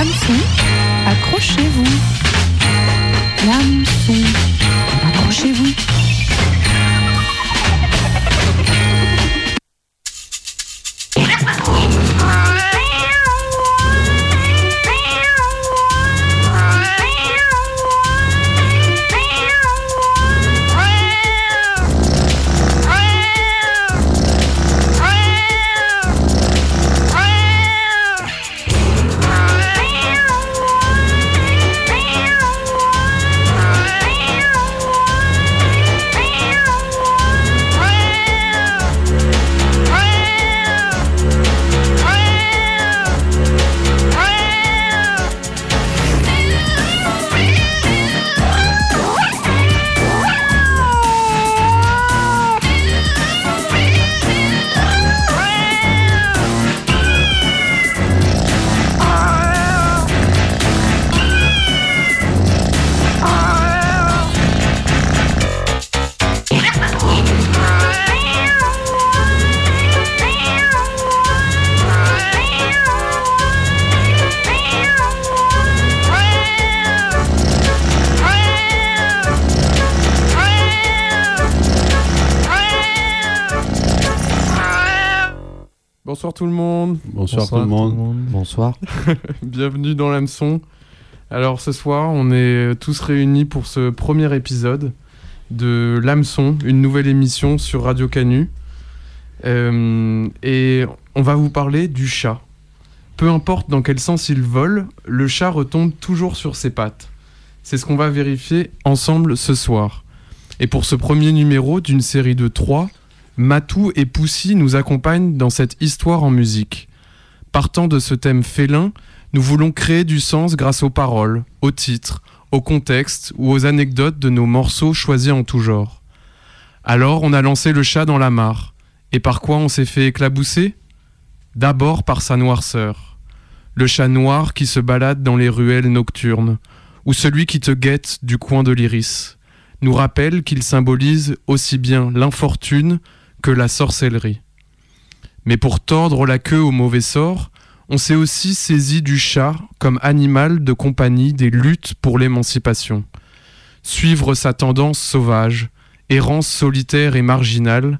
L'hameçon, accrochez-vous. L'hameçon, Bonsoir, tout le monde. Bonsoir. Bienvenue dans l'hameçon. Alors ce soir, on est tous réunis pour ce premier épisode de l'hameçon, une nouvelle émission sur Radio Canu. Euh, et on va vous parler du chat. Peu importe dans quel sens il vole, le chat retombe toujours sur ses pattes. C'est ce qu'on va vérifier ensemble ce soir. Et pour ce premier numéro d'une série de trois, Matou et Poussy nous accompagnent dans cette histoire en musique. Partant de ce thème félin, nous voulons créer du sens grâce aux paroles, aux titres, au contexte ou aux anecdotes de nos morceaux choisis en tout genre. Alors on a lancé le chat dans la mare. Et par quoi on s'est fait éclabousser? D'abord par sa noirceur. Le chat noir qui se balade dans les ruelles nocturnes, ou celui qui te guette du coin de l'iris, nous rappelle qu'il symbolise aussi bien l'infortune que la sorcellerie. Mais pour tordre la queue au mauvais sort, on s'est aussi saisi du chat comme animal de compagnie des luttes pour l'émancipation. Suivre sa tendance sauvage, errance solitaire et marginale,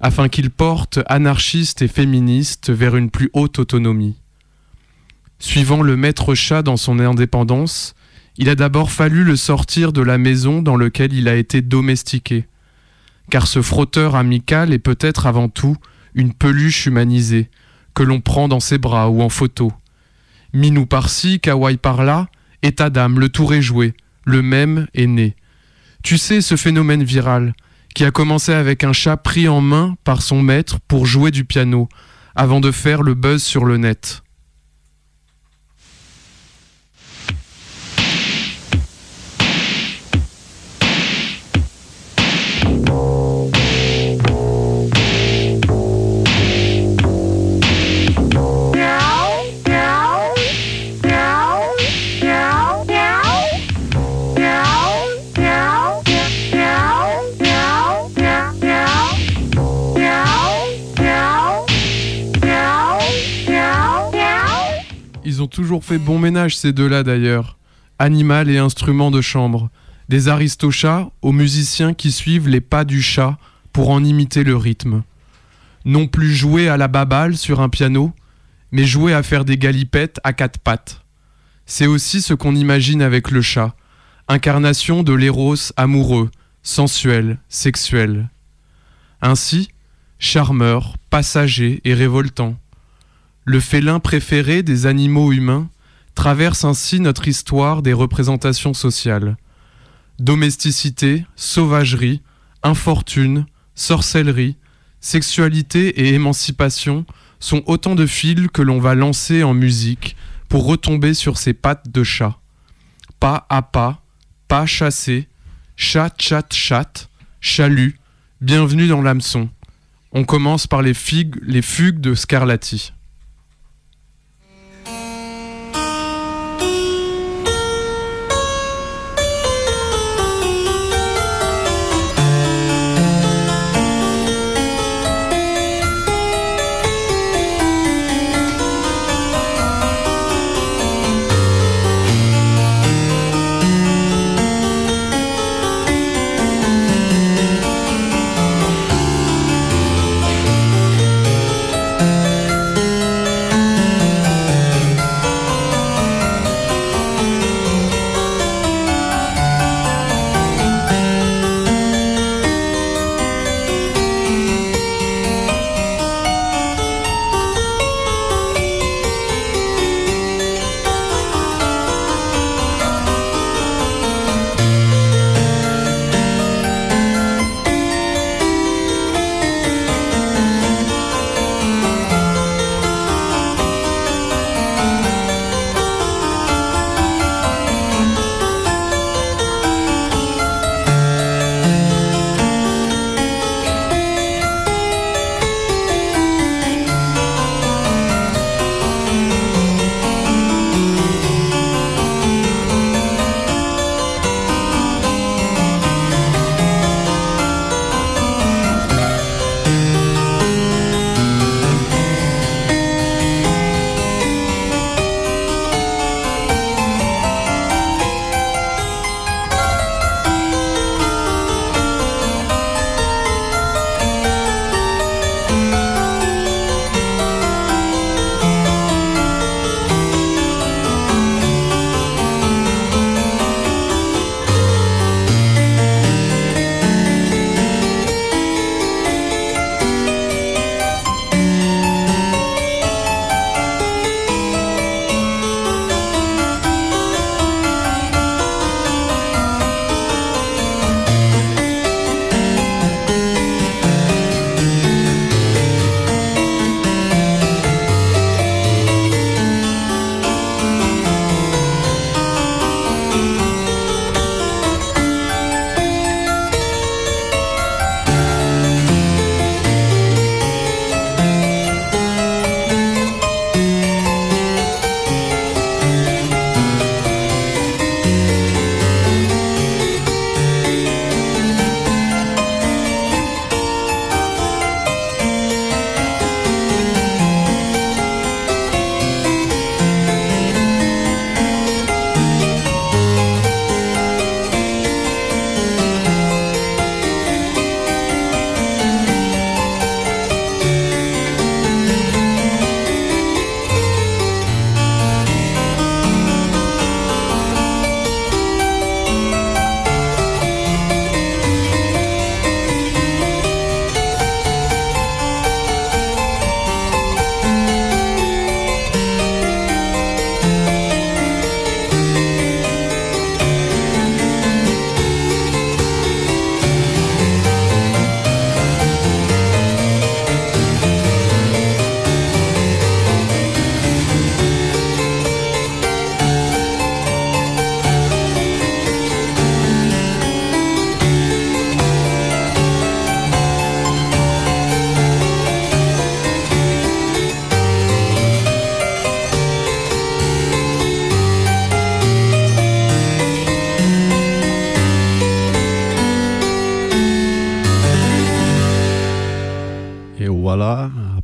afin qu'il porte anarchiste et féministe vers une plus haute autonomie. Suivant le maître chat dans son indépendance, il a d'abord fallu le sortir de la maison dans laquelle il a été domestiqué, car ce frotteur amical est peut-être avant tout une peluche humanisée, que l'on prend dans ses bras ou en photo. Minou par-ci, kawaii par-là, état d'âme, le tour est joué, le même est né. Tu sais ce phénomène viral, qui a commencé avec un chat pris en main par son maître pour jouer du piano, avant de faire le buzz sur le net. Bon ménage ces deux-là d'ailleurs. Animal et instrument de chambre. Des aristochats aux musiciens qui suivent les pas du chat pour en imiter le rythme. Non plus jouer à la babale sur un piano, mais jouer à faire des galipettes à quatre pattes. C'est aussi ce qu'on imagine avec le chat, incarnation de l'éros amoureux, sensuel, sexuel. Ainsi, charmeur, passager et révoltant. Le félin préféré des animaux humains traverse ainsi notre histoire des représentations sociales. Domesticité, sauvagerie, infortune, sorcellerie, sexualité et émancipation sont autant de fils que l'on va lancer en musique pour retomber sur ses pattes de chat. Pas à pas, pas chassé, chat, chat, chat, chalut, bienvenue dans l'hameçon. On commence par les, les fugues de Scarlatti.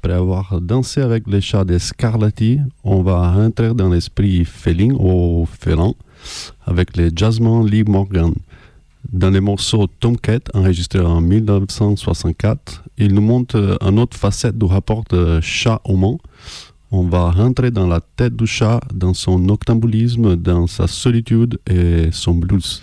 Par danser avec les chats des Scarlatti. On va rentrer dans l'esprit féline ou félin avec les Jasmine Lee Morgan. Dans les morceaux Tomcat, enregistré en 1964, il nous montre une autre facette du rapport de chat-humain. On va rentrer dans la tête du chat, dans son noctambulisme, dans sa solitude et son blues.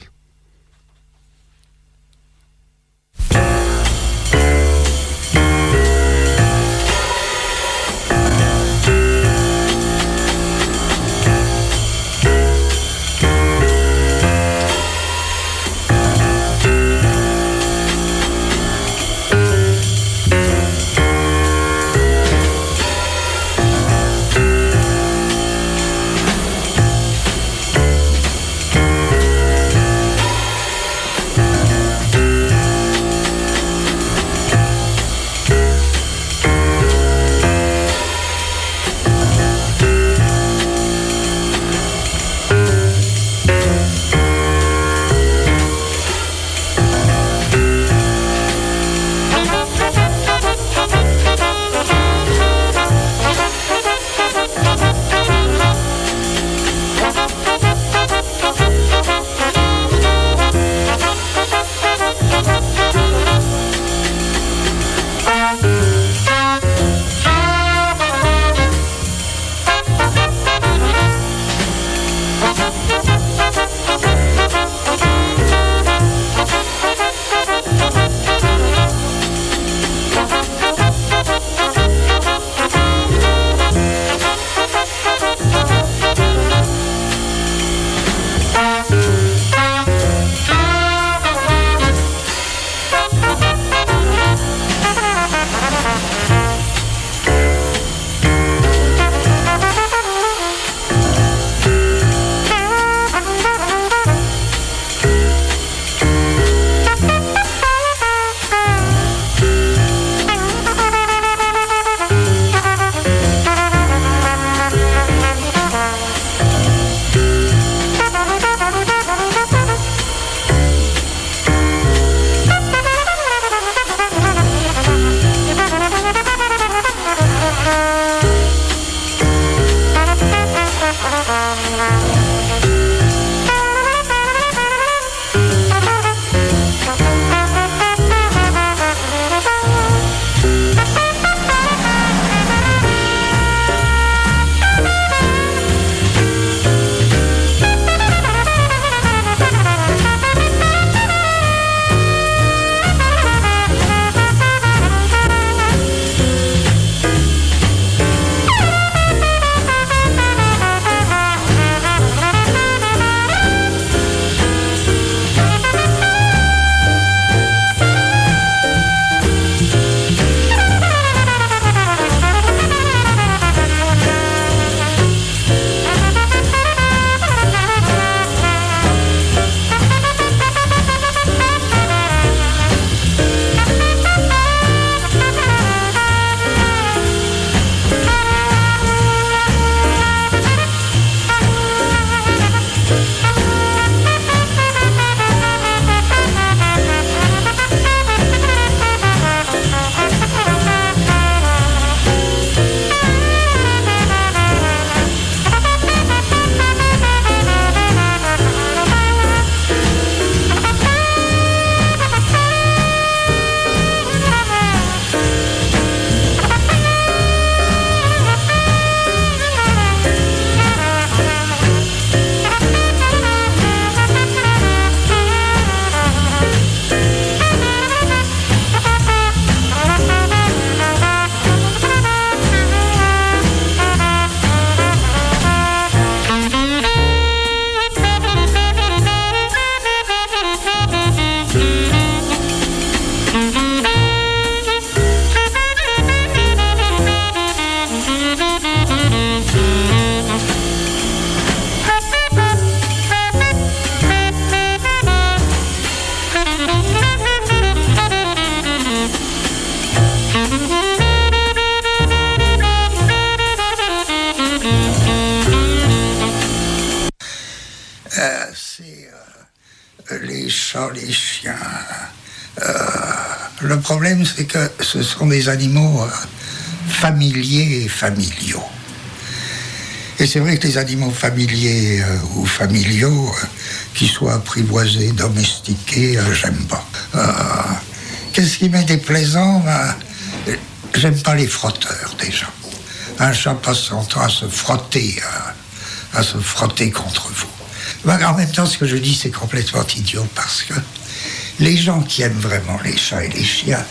Des animaux euh, familiers et familiaux. Et c'est vrai que les animaux familiers euh, ou familiaux, euh, qui soient apprivoisés, domestiqués, euh, j'aime pas. Qu'est-ce qui m'est déplaisant ben, J'aime pas les frotteurs déjà. Un chat passe son temps à se frotter, à, à se frotter contre vous. Ben, en même temps, ce que je dis, c'est complètement idiot parce que les gens qui aiment vraiment les chats et les chiens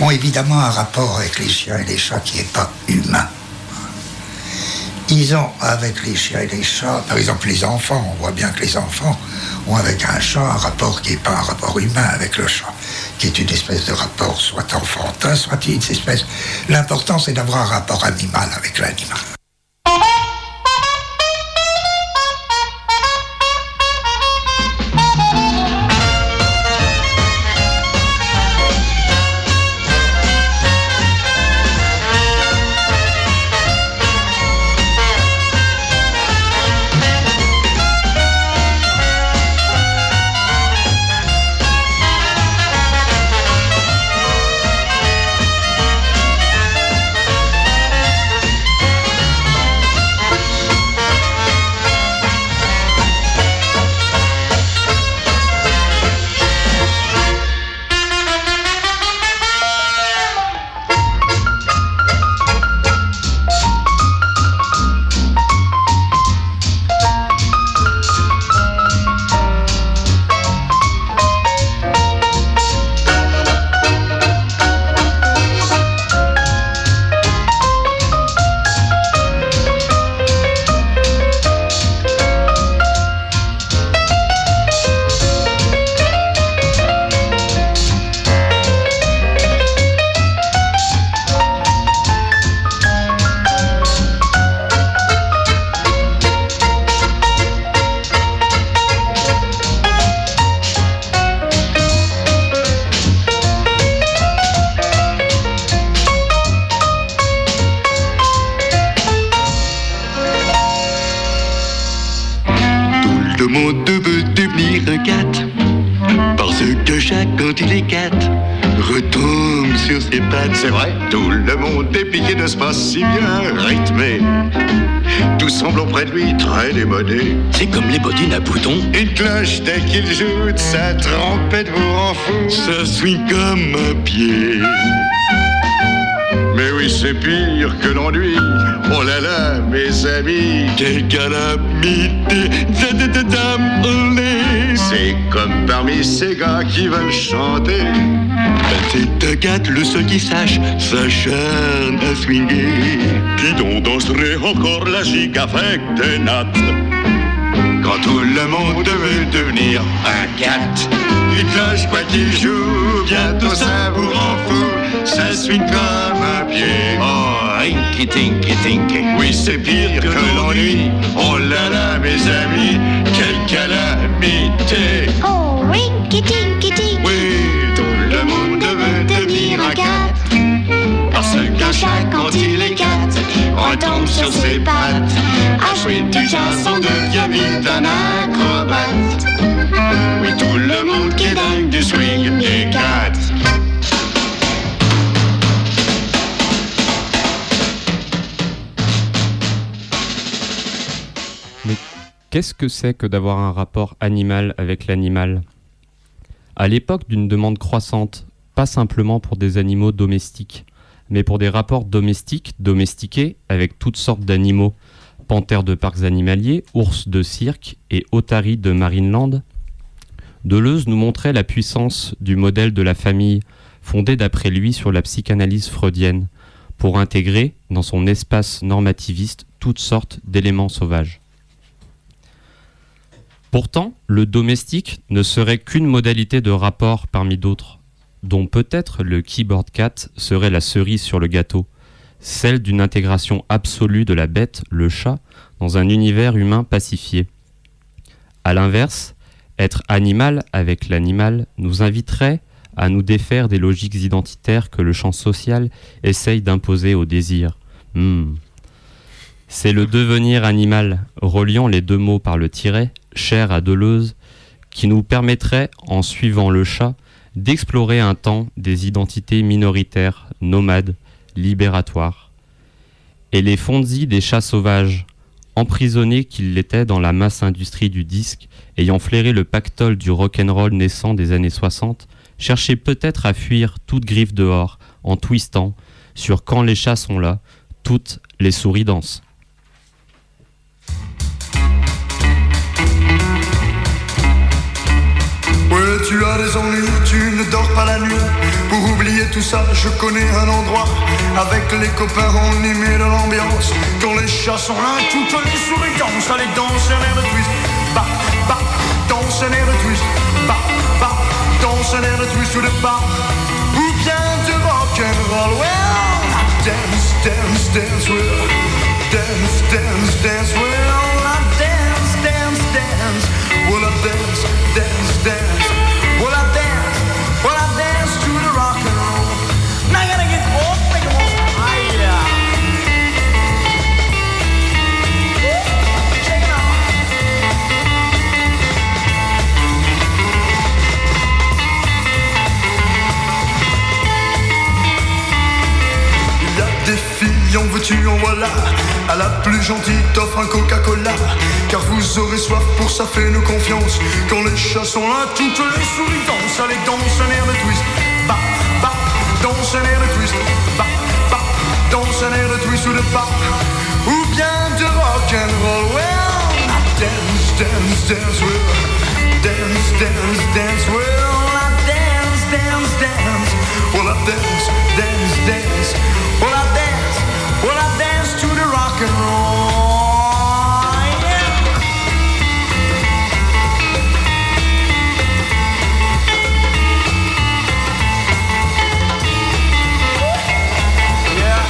ont évidemment un rapport avec les chiens et les chats qui n'est pas humain. Ils ont avec les chiens et les chats, par exemple les enfants, on voit bien que les enfants ont avec un chat un rapport qui n'est pas un rapport humain avec le chat, qui est une espèce de rapport soit enfantin, soit une espèce. L'important c'est d'avoir un rapport animal avec l'animal. Qu'il joue de sa trompette vous rend fou. Ça swing comme un pied. Mais oui, c'est pire que l'ennui. Oh là là, mes amis, quelle calamité. C'est comme parmi ces gars qui veulent chanter. Ben, c'est cat, le seul qui sache, s'acharne à swinguer. Qui donc danserait encore la gigue avec des nattes tout le monde veut devenir un cat. Il cloche quoi qu'il joue, bientôt ça vous rend fou. Ça suit comme un pied. Oh, rinky tinky tinky. Oui, c'est pire que l'ennui. Oh là là, mes amis, quelle calamité. Oh, winky tinky tinky. Oui, tout le monde veut devenir un cat. Parce qu'un chat, quand il est retombe sur ses pattes. À jouer du jazz, on devient vite un acrobate. Oui, tout le monde qui est dingue du swing est cat. Qu'est-ce que c'est que d'avoir un rapport animal avec l'animal? À l'époque d'une demande croissante, pas simplement pour des animaux domestiques, mais pour des rapports domestiques, domestiqués, avec toutes sortes d'animaux, panthères de parcs animaliers, ours de cirque et otaries de Marineland, Deleuze nous montrait la puissance du modèle de la famille, fondé d'après lui sur la psychanalyse freudienne, pour intégrer dans son espace normativiste toutes sortes d'éléments sauvages. Pourtant, le domestique ne serait qu'une modalité de rapport parmi d'autres, dont peut-être le keyboard cat serait la cerise sur le gâteau, celle d'une intégration absolue de la bête, le chat, dans un univers humain pacifié. A l'inverse, être animal avec l'animal nous inviterait à nous défaire des logiques identitaires que le champ social essaye d'imposer au désir. Hmm. C'est le devenir animal, reliant les deux mots par le tiret, cher à Deleuze, qui nous permettrait, en suivant le chat, d'explorer un temps des identités minoritaires, nomades, libératoires. et les Fonzi des chats sauvages, emprisonnés qu'ils l'étaient dans la masse industrie du disque, ayant flairé le pactole du rock'n'roll naissant des années 60, cherchaient peut-être à fuir toute griffe dehors, en twistant, sur Quand les chats sont là, toutes les souris dansent. Dors pas la nuit. Pour oublier tout ça, je connais un endroit. Avec les copains, on y met de l'ambiance. Quand les chats sont là, toutes les souris dansent. Allez, danse un air de twist. Bah, bah, danse un air de twist. Bah, bah, danse un air de twist ou de bah. Ou bien de rock'n'roll. Well, dance, dance, dance, well. Dance, dance, dance, well. I dance, dance, dance. Well, I dance, dance, dance. En veux-tu, en voilà. À la plus gentille, t'offre un Coca-Cola. Car vous aurez soif, pour ça fais-nous confiance. Quand les chats sont là, toutes les souris dansent. Allez, danse un air de twist. Bah, bah, danse un air de twist. Bah, bah, danse un air de twist ou de pas. Ou bien de rock'n'roll. Well, dance, dance, dance, well. Dance, dance, dance, well. I dance, dance, dance. Well, I dance, dance, dance. Well, I well, I dance to the rock and roll. Yeah. Yeah.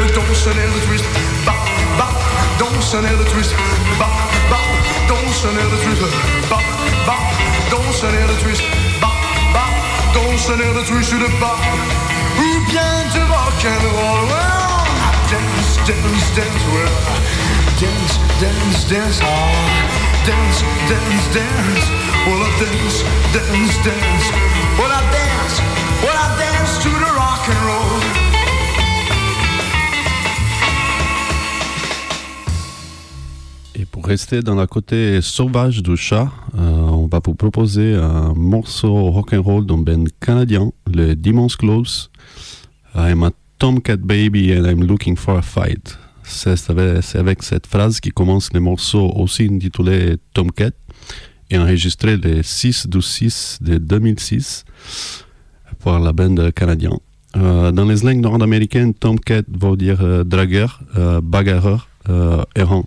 Ouais, Danse un air de twist, bah, bah, danse un air de twist, bah, bah, danse un air de twist, bah, bah, danse un air de twist, bah, bah, Et pour rester dans la côté sauvage du chat, va vous proposer un morceau rock'n'roll d'un band canadien, le Demon's Close. I'm a Tomcat baby and I'm looking for a fight. C'est avec, cette phrase qui commence le morceau aussi intitulé Tomcat et enregistré le 6 du 6 de 2006 par la bande canadienne. Euh, dans les langues nord-américaines, Tomcat veut dire euh, dragueur, euh, bagarreur, errant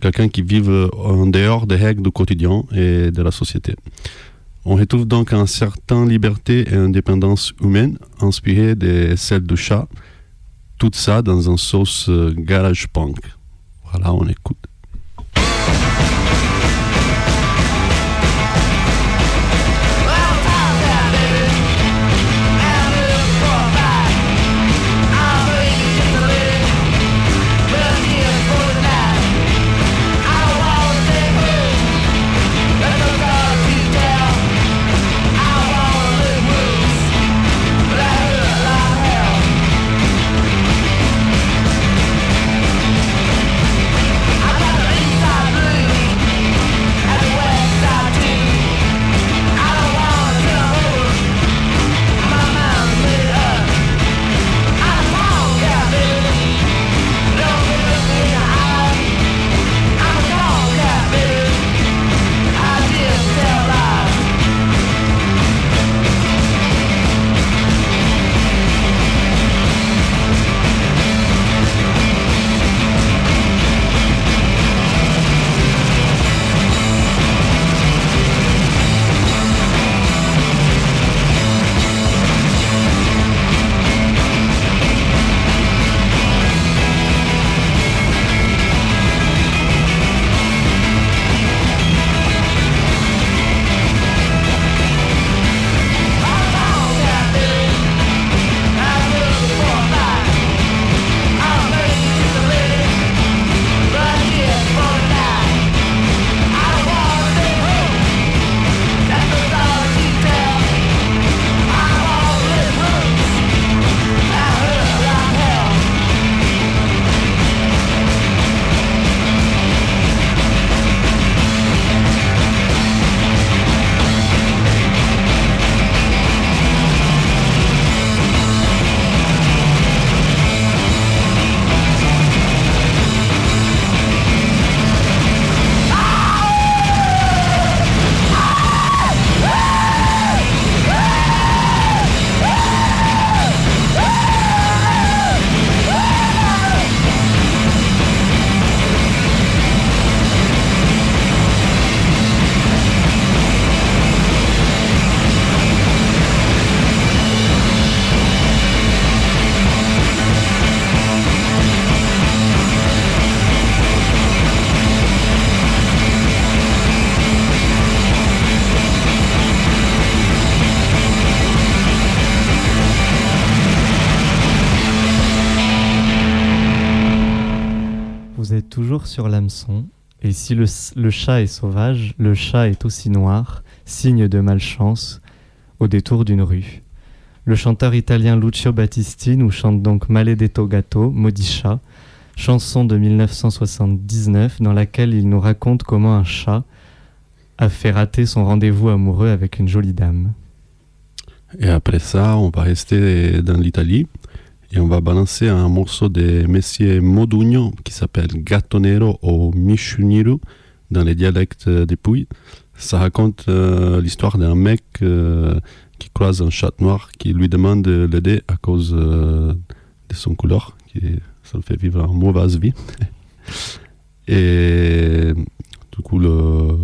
quelqu'un qui vit en dehors des règles du quotidien et de la société. On retrouve donc une certaine liberté et indépendance humaine inspirée de celle du chat, tout ça dans un sauce euh, garage punk. Voilà, on écoute. Et si le, le chat est sauvage, le chat est aussi noir, signe de malchance, au détour d'une rue. Le chanteur italien Lucio Battisti nous chante donc Maledetto Gatto, maudit chat, chanson de 1979 dans laquelle il nous raconte comment un chat a fait rater son rendez-vous amoureux avec une jolie dame. Et après ça, on va rester dans l'Italie et on va balancer un morceau de Messier Modugno qui s'appelle Gattonero ou Michuniru dans les dialectes des Pouilles. Ça raconte euh, l'histoire d'un mec euh, qui croise un chat noir qui lui demande de l'aider à cause euh, de son couleur, ça le fait vivre une mauvaise vie. Et du coup, le,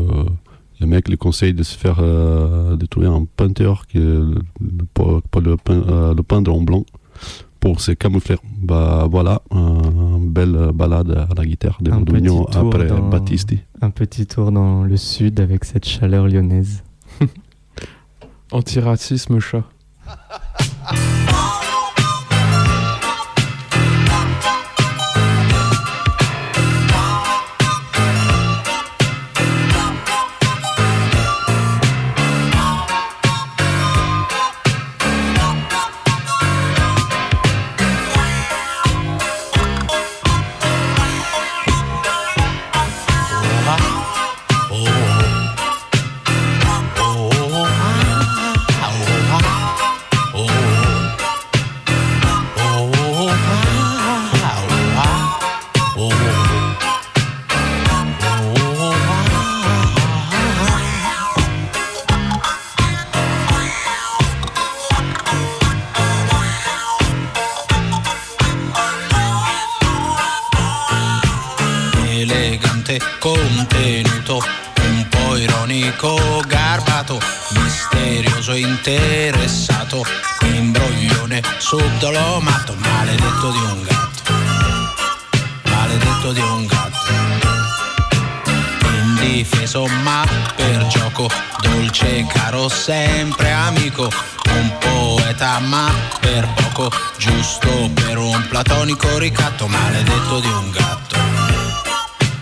le mec lui conseille de se faire de trouver un peinteur qui pour, pour le peindre en blanc pour se camoufler. Bah voilà, une belle balade à la guitare de Modugno après dans, Battisti. Un petit tour dans le sud avec cette chaleur lyonnaise. Antiracisme chat. maledetto di un gatto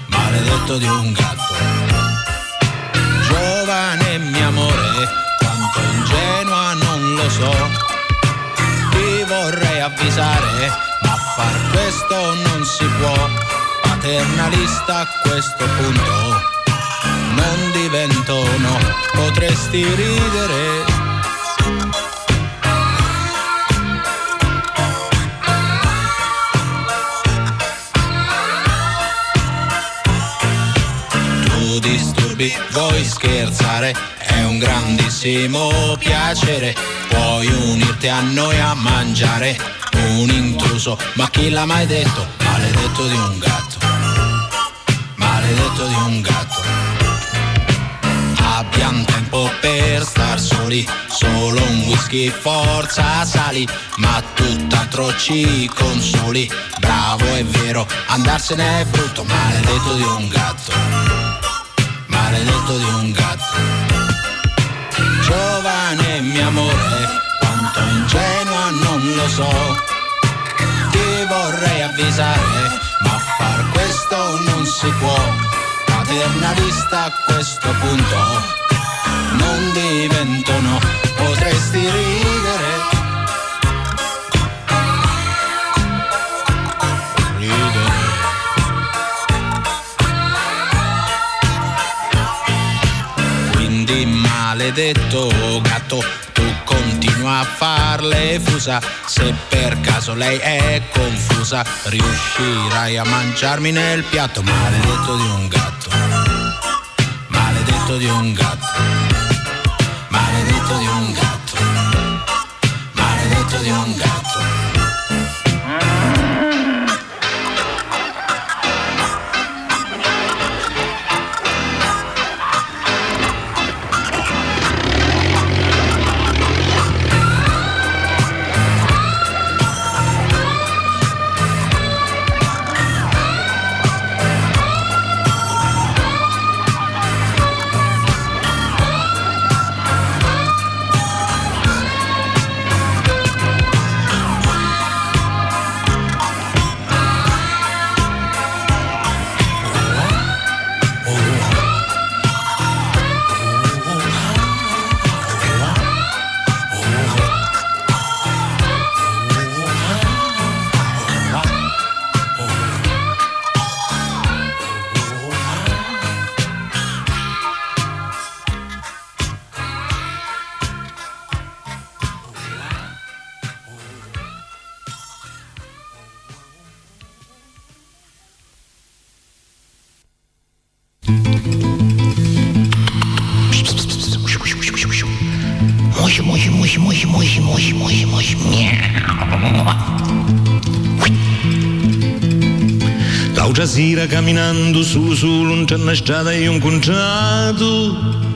maledetto di un gatto. Giovane mio amore, quanto ingenua non lo so. Ti vorrei avvisare, ma far questo non si può. Paternalista a questo punto, non divento no, potresti ridere. Disturbi, vuoi scherzare, è un grandissimo piacere, puoi unirti a noi a mangiare, un intruso, ma chi l'ha mai detto? Maledetto di un gatto, maledetto di un gatto. Abbiamo tempo per star soli, solo un whisky, forza sali, ma tutt'altro ci consoli. Bravo è vero, andarsene è brutto, maledetto di un gatto maledetto di un gatto. Giovane mio amore, quanto ingenua non lo so. Ti vorrei avvisare, ma far questo non si può. Paternalista a questo punto, non divento no, potresti ridere. Maledetto gatto, tu continua a farle fusa. Se per caso lei è confusa, riuscirai a mangiarmi nel piatto. Maledetto di un gatto, maledetto di un gatto, maledetto di un gatto, maledetto di un gatto. Sera camminando solo non c'è una strada e ho incontrato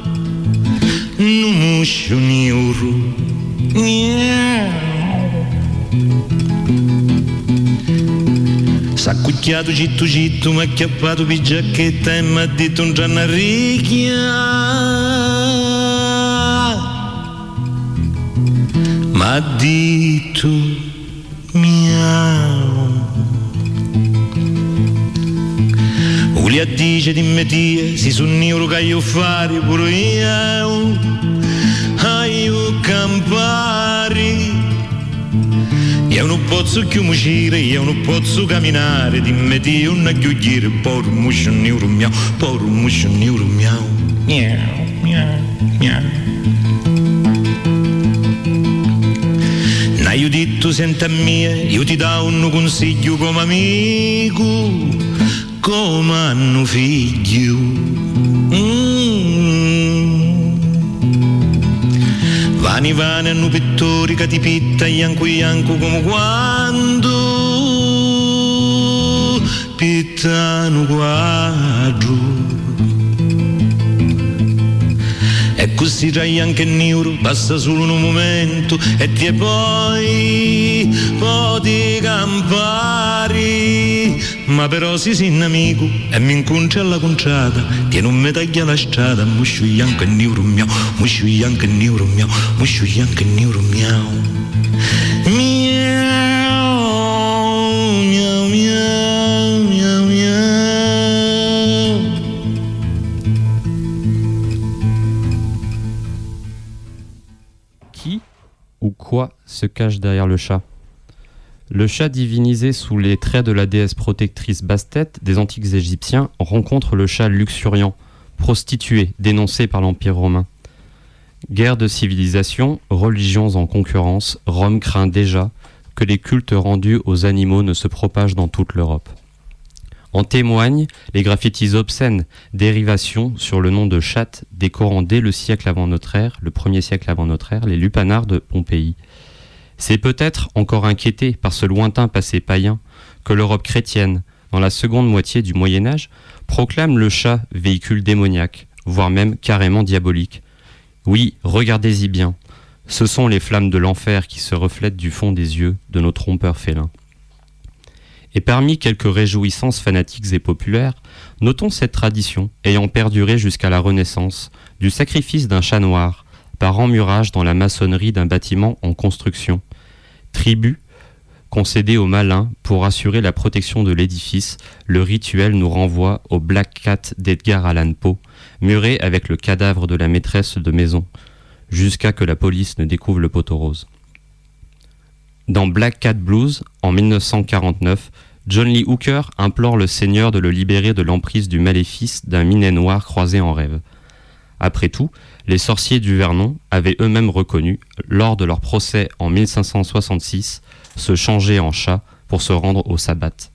un muscio nero. S'accucchiato citto citto, mi ha acchiappato per giacchetta e mi ha detto un gianna ricchia. M'ha detto Uli a dice di metia, si sono io che io fare pure io. Io campari. Io non posso più uscire, io non posso camminare, dimmi ti una chiudiere, poro muscio nero miau, poro muscio nero miau. Miau, miau, miau. Io detto senta mia, io ti do un consiglio come amico, come hanno figlio. Mm. Vani vani hanno pittori che ti pitta ianco ianco come quando pittano quadro. così c'hai anche il neuro, basta solo un momento e ti poi, poi ti campari. Ma però si sì amico e mi inconcia alla conciata, che non mi taglia la strada, musciui anche il neuro mio, musciui anche il neuro mio, musciui anche il neuro mio. Mi se cache derrière le chat Le chat divinisé sous les traits de la déesse protectrice Bastet des antiques égyptiens rencontre le chat luxuriant, prostitué, dénoncé par l'Empire romain. Guerre de civilisation, religions en concurrence, Rome craint déjà que les cultes rendus aux animaux ne se propagent dans toute l'Europe. En témoignent les graffitis obscènes, dérivations sur le nom de chatte décorant dès le siècle avant notre ère, le premier siècle avant notre ère, les lupanards de Pompéi. C'est peut-être encore inquiété par ce lointain passé païen que l'Europe chrétienne, dans la seconde moitié du Moyen Âge, proclame le chat véhicule démoniaque, voire même carrément diabolique. Oui, regardez-y bien, ce sont les flammes de l'enfer qui se reflètent du fond des yeux de nos trompeurs félins. Et parmi quelques réjouissances fanatiques et populaires, notons cette tradition, ayant perduré jusqu'à la Renaissance, du sacrifice d'un chat noir, par emmurage dans la maçonnerie d'un bâtiment en construction. Tribut concédé aux malins pour assurer la protection de l'édifice, le rituel nous renvoie au Black Cat d'Edgar Allan Poe, muré avec le cadavre de la maîtresse de maison, jusqu'à que la police ne découvre le poteau rose. Dans Black Cat Blues, en 1949, John Lee Hooker implore le Seigneur de le libérer de l'emprise du maléfice d'un minet noir croisé en rêve. Après tout, les sorciers du Vernon avaient eux-mêmes reconnu, lors de leur procès en 1566, se changer en chat pour se rendre au sabbat.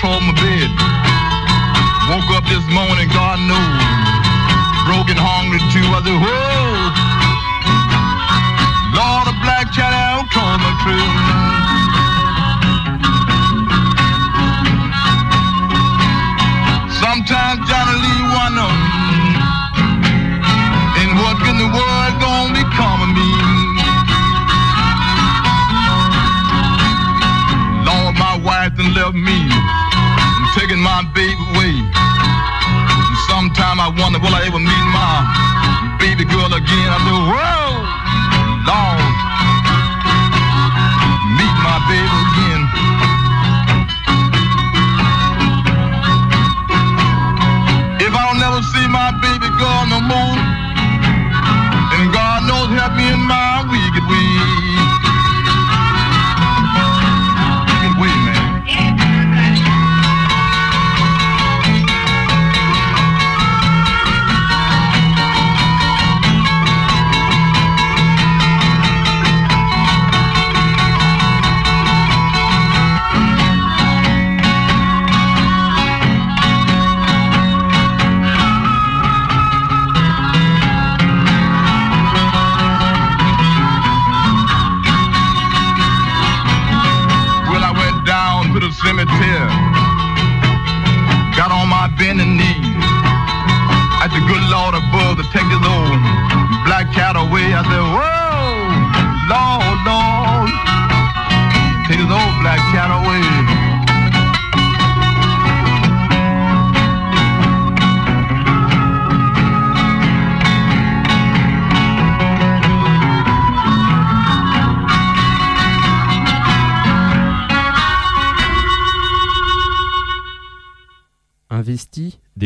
From. my business. I wonder will I ever meet my baby girl again. I said, whoa,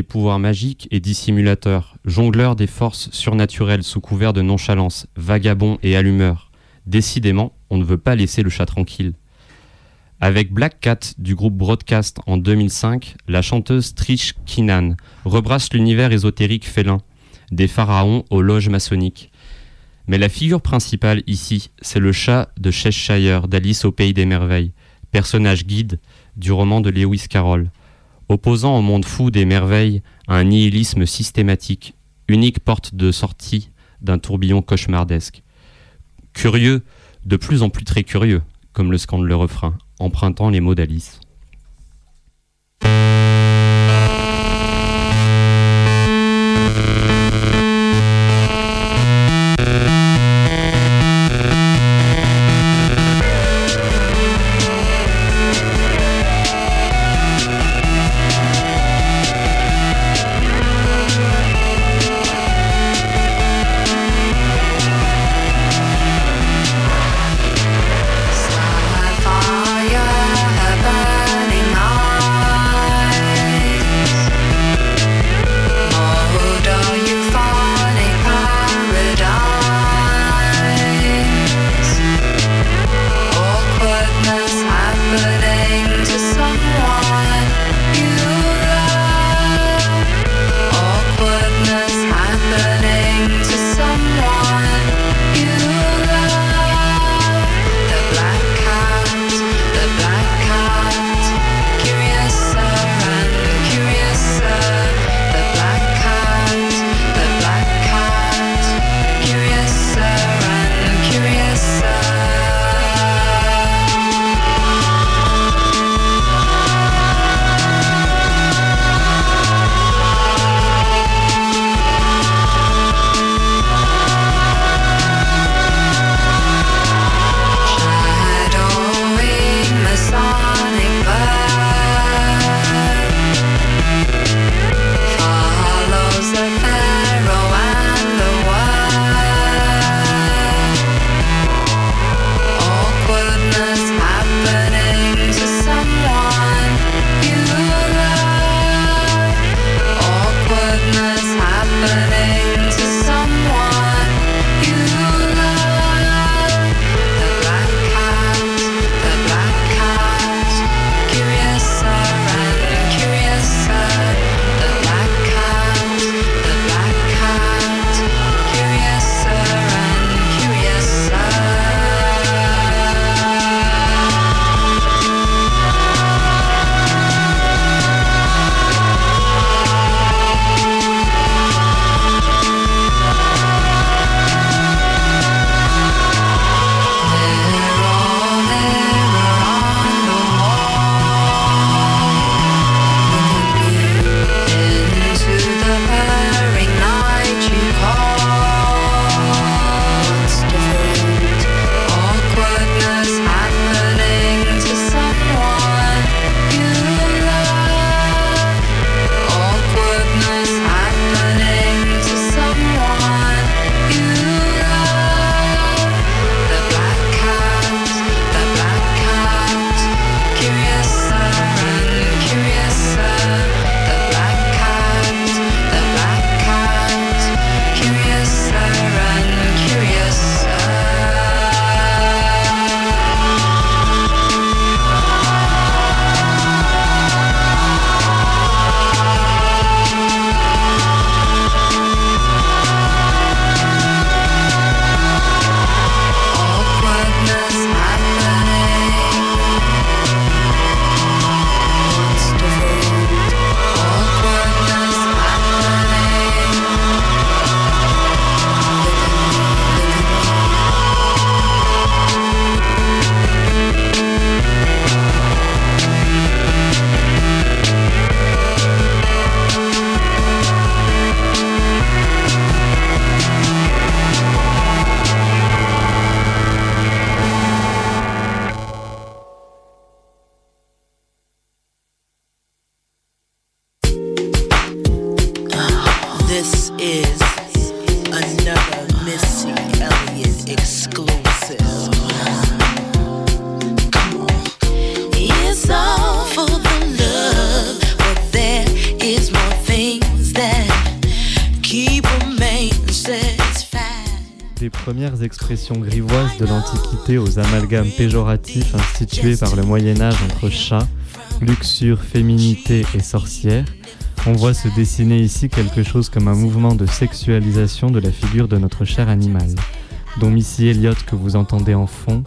pouvoirs magiques et dissimulateurs, jongleur des forces surnaturelles sous couvert de nonchalance, vagabond et allumeur. Décidément, on ne veut pas laisser le chat tranquille. Avec Black Cat du groupe Broadcast en 2005, la chanteuse Trish Keenan rebrasse l'univers ésotérique félin, des pharaons aux loges maçonniques. Mais la figure principale ici, c'est le chat de Cheshire d'Alice au Pays des Merveilles, personnage guide du roman de Lewis Carroll opposant au monde fou des merveilles un nihilisme systématique, unique porte de sortie d'un tourbillon cauchemardesque. Curieux, de plus en plus très curieux, comme le scande refrain, empruntant les mots d'Alice. Grivoises de l'Antiquité aux amalgames péjoratifs institués par le Moyen Âge entre chat, luxure, féminité et sorcière, on voit se dessiner ici quelque chose comme un mouvement de sexualisation de la figure de notre cher animal, dont Missy Elliott que vous entendez en fond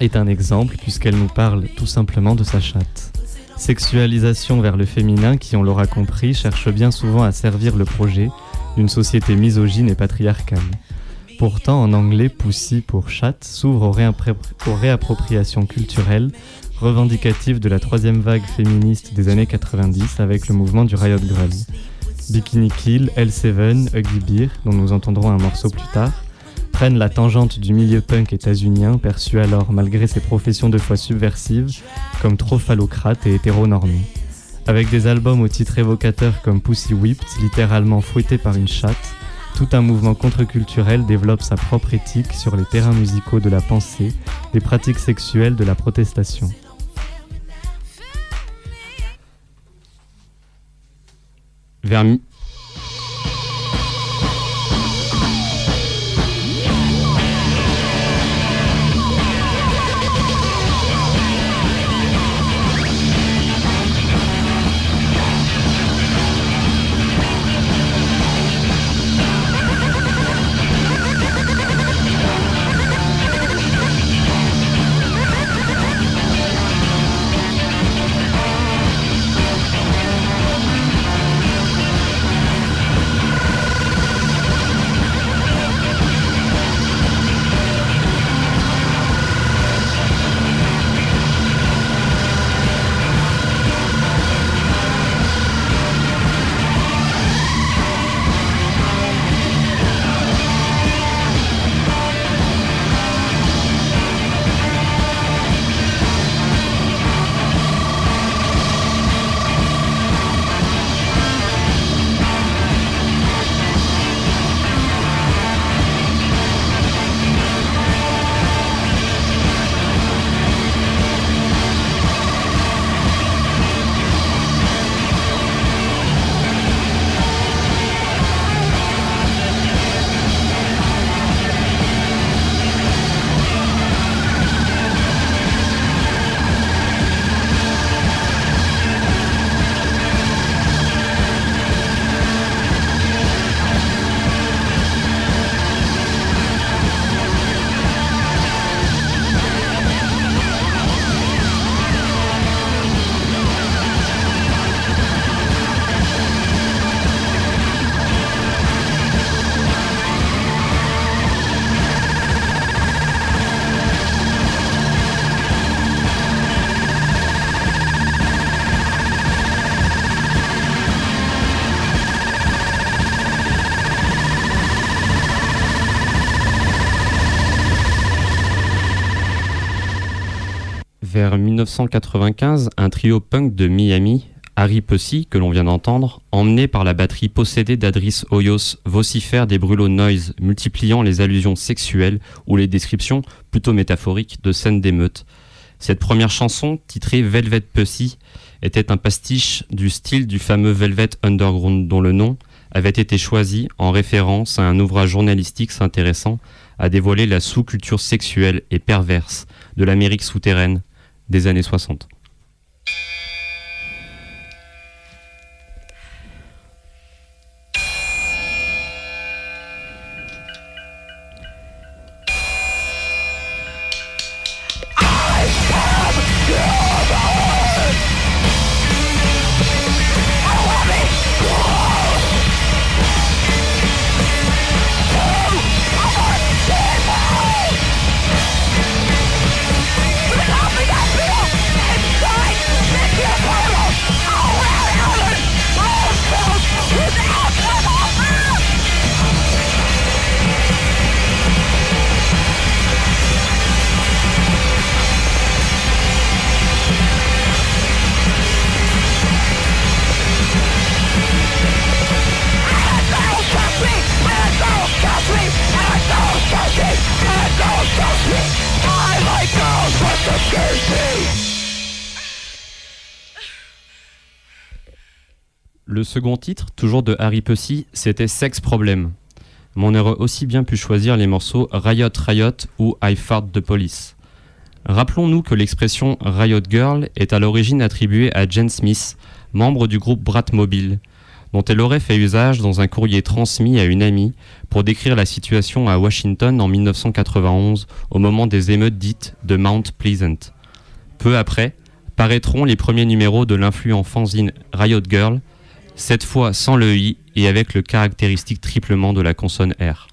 est un exemple puisqu'elle nous parle tout simplement de sa chatte. Sexualisation vers le féminin qui, on l'aura compris, cherche bien souvent à servir le projet d'une société misogyne et patriarcale. Pourtant, en anglais, Pussy pour chatte s'ouvre aux, réappropriations culturelles revendicatives de la troisième vague féministe des années 90 avec le mouvement du Riot Grrrl. Bikini Kill, L7, Ugly Bear, dont nous entendrons un morceau plus tard, prennent la tangente du milieu punk états-unien perçu alors, malgré ses professions de foi subversives, comme trop phallocrate et hétéronormé. Avec des albums au titre évocateur comme Pussy Whipped, littéralement fouetté par une chatte, tout un mouvement contre-culturel développe sa propre éthique sur les terrains musicaux de la pensée, des pratiques sexuelles de la protestation. 1995, un trio punk de Miami, Harry Pussy, que l'on vient d'entendre, emmené par la batterie possédée d'Adris Hoyos, vocifère des brûlots noise, multipliant les allusions sexuelles ou les descriptions, plutôt métaphoriques, de scènes d'émeutes. Cette première chanson, titrée Velvet Pussy, était un pastiche du style du fameux Velvet Underground, dont le nom avait été choisi en référence à un ouvrage journalistique s'intéressant à dévoiler la sous-culture sexuelle et perverse de l'Amérique souterraine des années 60. Second titre, toujours de Harry Pussy, c'était Sex Problem. Mais on aurait aussi bien pu choisir les morceaux Riot Riot ou I Fart the Police. Rappelons-nous que l'expression Riot Girl est à l'origine attribuée à Jen Smith, membre du groupe Bratmobile, dont elle aurait fait usage dans un courrier transmis à une amie pour décrire la situation à Washington en 1991 au moment des émeutes dites de Mount Pleasant. Peu après, paraîtront les premiers numéros de l'influent fanzine Riot Girl, cette fois sans le i et avec le caractéristique triplement de la consonne R.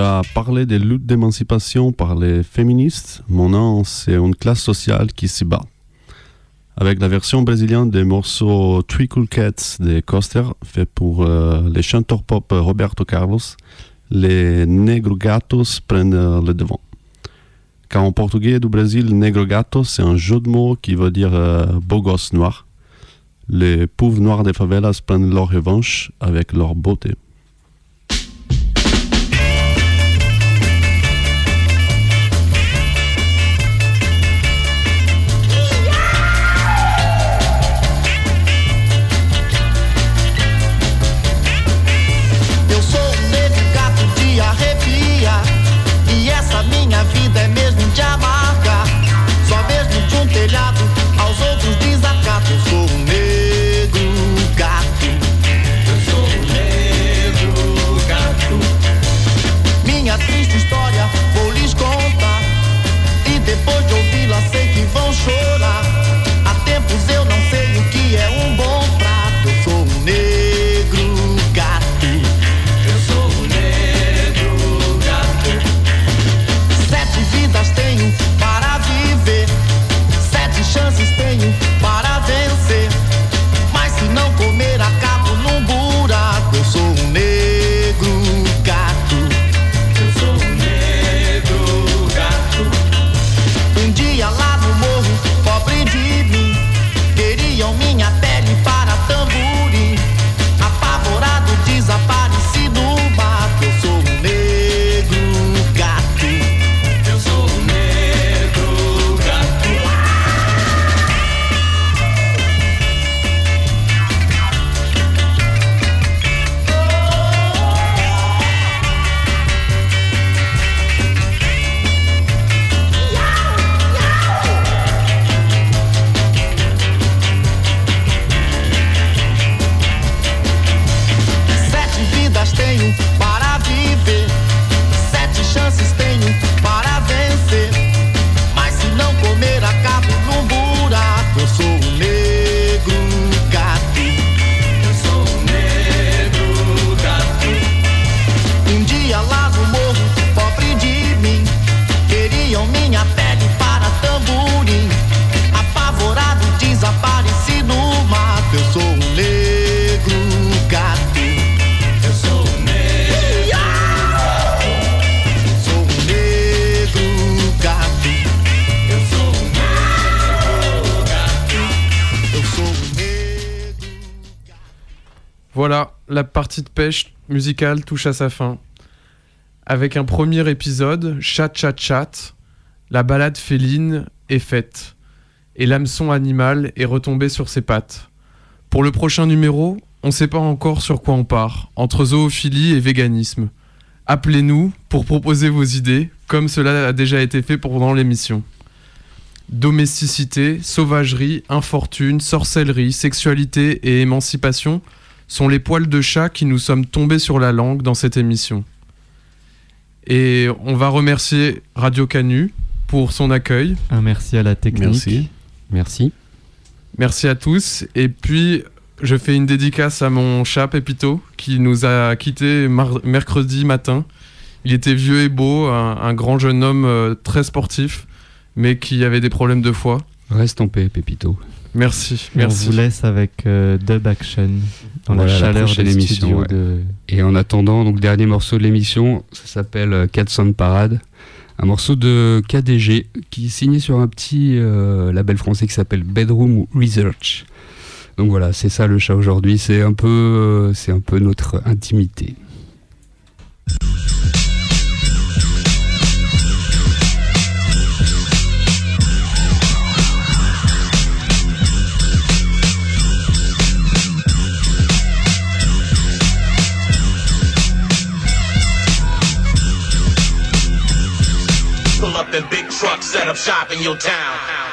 déjà parlé des luttes d'émancipation par les féministes. Maintenant, c'est une classe sociale qui s'y bat. Avec la version brésilienne des morceaux Three Cats de Coster, fait pour euh, les chanteurs pop Roberto Carlos, les Negro Gatos prennent euh, le devant. Car en portugais du Brésil, Negro Gato, c'est un jeu de mots qui veut dire euh, beau gosse noir. Les pauvres noirs des favelas prennent leur revanche avec leur beauté. La partie de pêche musicale touche à sa fin. Avec un premier épisode, Chat Chat Chat, la balade féline est faite. Et l'hameçon animal est retombé sur ses pattes. Pour le prochain numéro, on ne sait pas encore sur quoi on part, entre zoophilie et véganisme. Appelez-nous pour proposer vos idées, comme cela a déjà été fait pendant l'émission. Domesticité, sauvagerie, infortune, sorcellerie, sexualité et émancipation sont les poils de chat qui nous sommes tombés sur la langue dans cette émission. Et on va remercier Radio Canu pour son accueil. Un merci à la technique. Merci. Merci. Merci à tous. Et puis, je fais une dédicace à mon chat Pépito qui nous a quittés mar- mercredi matin. Il était vieux et beau, un, un grand jeune homme euh, très sportif, mais qui avait des problèmes de foie. Reste en paix, Pépito. Merci, merci. On vous laisse avec euh, Dub Action dans Voilà, la chaleur des émission, studios ouais. de... Et en attendant, donc dernier morceau de l'émission, ça s'appelle euh, 400 Parade. Un morceau de KDG qui est signé sur un petit euh, label français qui s'appelle Bedroom Research. Donc voilà, c'est ça le chat aujourd'hui, c'est un peu, euh, c'est un peu notre intimité. truck set up shop in your town.